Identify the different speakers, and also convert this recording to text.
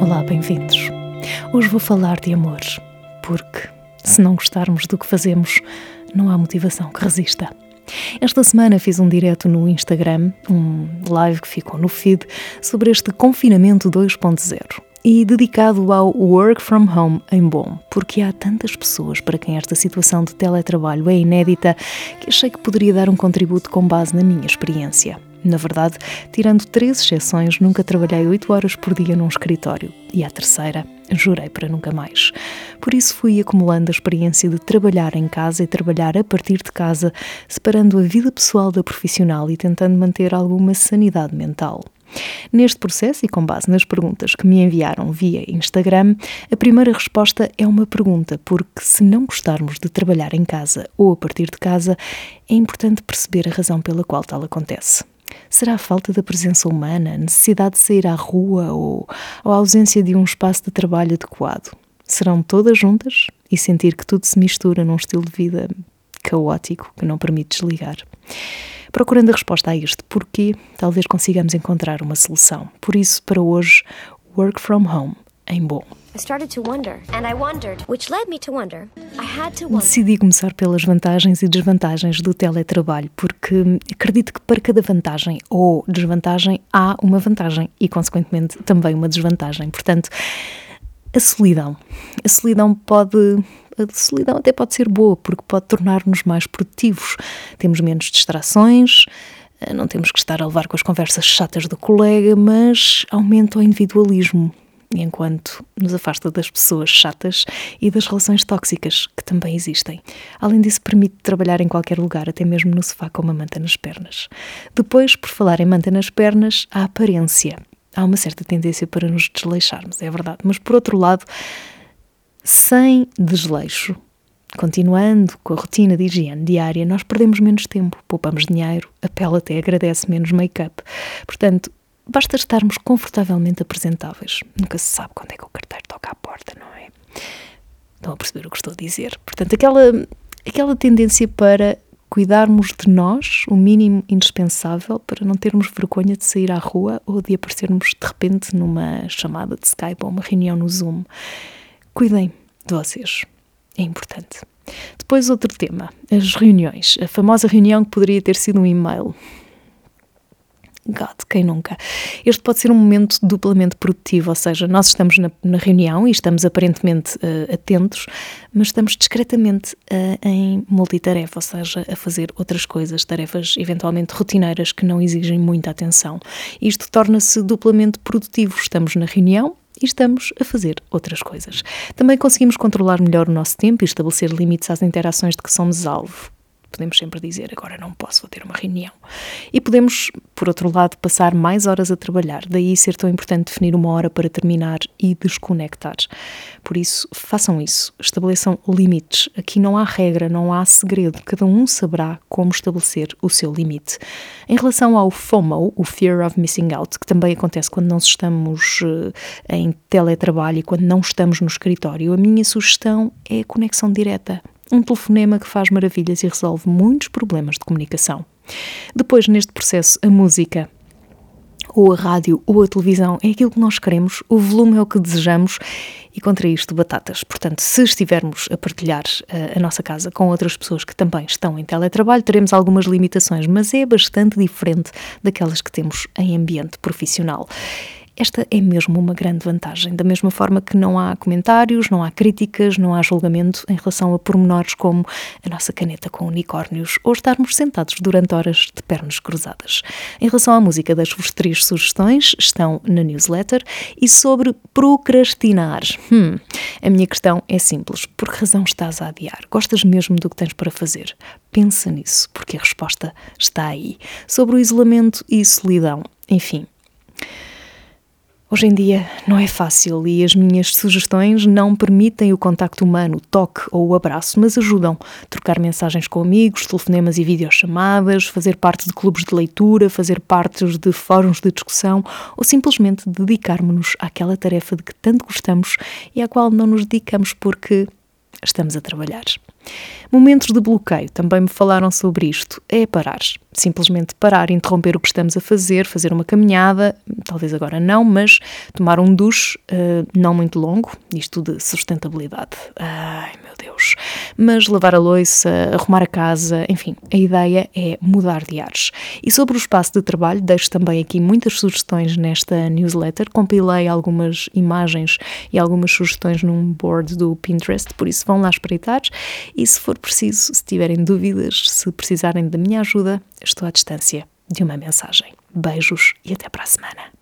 Speaker 1: Olá, bem-vindos. Hoje vou falar de amor, porque se não gostarmos do que fazemos, não há motivação que resista. Esta semana fiz um direto no Instagram, um live que ficou no feed, sobre este confinamento 2.0 e dedicado ao work from home em bom, porque há tantas pessoas para quem esta situação de teletrabalho é inédita que achei que poderia dar um contributo com base na minha experiência. Na verdade, tirando três exceções, nunca trabalhei oito horas por dia num escritório. E a terceira, jurei para nunca mais. Por isso fui acumulando a experiência de trabalhar em casa e trabalhar a partir de casa, separando a vida pessoal da profissional e tentando manter alguma sanidade mental. Neste processo, e com base nas perguntas que me enviaram via Instagram, a primeira resposta é uma pergunta, porque se não gostarmos de trabalhar em casa ou a partir de casa, é importante perceber a razão pela qual tal acontece. Será a falta da presença humana, a necessidade de sair à rua ou, a ausência de um espaço de trabalho adequado? Serão todas juntas e sentir que tudo se mistura num estilo de vida caótico que não permite desligar? Procurando a resposta a este porquê, talvez consigamos encontrar uma solução. Por isso, para hoje, Work from Home em bom. Decidi começar pelas vantagens e desvantagens do teletrabalho, porque acredito que para cada vantagem ou desvantagem há uma vantagem e, consequentemente, também uma desvantagem. Portanto, a solidão. A solidão pode a solidão até pode ser boa, porque pode tornar-nos mais produtivos. Temos menos distrações, eh, não temos que estar a levar com as conversas chatas do colega, mas aumenta o individualismo enquanto nos afasta das pessoas chatas e das relações tóxicas que também existem. Além disso, permite trabalhar em qualquer lugar, até mesmo no sofá com uma manta nas pernas. Depois, por falar em manta nas pernas, a aparência. Há uma certa tendência para nos desleixarmos, é verdade, mas por outro lado, sem desleixo, Continuando com a rotina de higiene diária, nós perdemos menos tempo, poupamos dinheiro, a pele até agradece menos make-up. Portanto, Basta estarmos confortavelmente apresentáveis. Nunca se sabe quando é que o carteiro toca à porta, não é? Estão a perceber o que estou a dizer? Portanto, aquela, aquela tendência para cuidarmos de nós, o mínimo indispensável para não termos vergonha de sair à rua ou de aparecermos de repente numa chamada de Skype ou uma reunião no Zoom. Cuidem de vocês. É importante. Depois, outro tema: as reuniões. A famosa reunião que poderia ter sido um e-mail. God, quem nunca? Este pode ser um momento duplamente produtivo, ou seja, nós estamos na, na reunião e estamos aparentemente uh, atentos, mas estamos discretamente uh, em multitarefa, ou seja, a fazer outras coisas, tarefas eventualmente rotineiras que não exigem muita atenção. Isto torna-se duplamente produtivo. Estamos na reunião, e estamos a fazer outras coisas. Também conseguimos controlar melhor o nosso tempo e estabelecer limites às interações de que somos alvo podemos sempre dizer agora não posso, vou ter uma reunião. E podemos, por outro lado, passar mais horas a trabalhar, daí ser tão importante definir uma hora para terminar e desconectar. Por isso, façam isso, estabeleçam limites. Aqui não há regra, não há segredo, cada um saberá como estabelecer o seu limite. Em relação ao FOMO, o Fear of Missing Out, que também acontece quando não estamos uh, em teletrabalho e quando não estamos no escritório, a minha sugestão é a conexão direta um telefonema que faz maravilhas e resolve muitos problemas de comunicação. Depois, neste processo, a música ou a rádio ou a televisão é aquilo que nós queremos, o volume é o que desejamos e contra isto batatas. Portanto, se estivermos a partilhar uh, a nossa casa com outras pessoas que também estão em teletrabalho, teremos algumas limitações, mas é bastante diferente daquelas que temos em ambiente profissional. Esta é mesmo uma grande vantagem, da mesma forma que não há comentários, não há críticas, não há julgamento em relação a pormenores como a nossa caneta com unicórnios ou estarmos sentados durante horas de pernas cruzadas. Em relação à música, deixo-vos três sugestões, estão na newsletter, e sobre procrastinar. Hum, a minha questão é simples: por que razão estás a adiar? Gostas mesmo do que tens para fazer? Pensa nisso, porque a resposta está aí. Sobre o isolamento e solidão, enfim. Hoje em dia não é fácil e as minhas sugestões não permitem o contacto humano, o toque ou o abraço, mas ajudam. Trocar mensagens com amigos, telefonemas e videochamadas, fazer parte de clubes de leitura, fazer parte de fóruns de discussão ou simplesmente dedicarmos-nos àquela tarefa de que tanto gostamos e à qual não nos dedicamos porque estamos a trabalhar. Momentos de bloqueio, também me falaram sobre isto. É parar. Simplesmente parar, interromper o que estamos a fazer, fazer uma caminhada, talvez agora não, mas tomar um duche uh, não muito longo, isto de sustentabilidade. Ai meu Deus. Mas lavar a louça, arrumar a casa, enfim, a ideia é mudar de ares. E sobre o espaço de trabalho, deixo também aqui muitas sugestões nesta newsletter. Compilei algumas imagens e algumas sugestões num board do Pinterest, por isso vão lá espreitar. E se for preciso, se tiverem dúvidas, se precisarem da minha ajuda, estou à distância de uma mensagem. Beijos e até para a semana.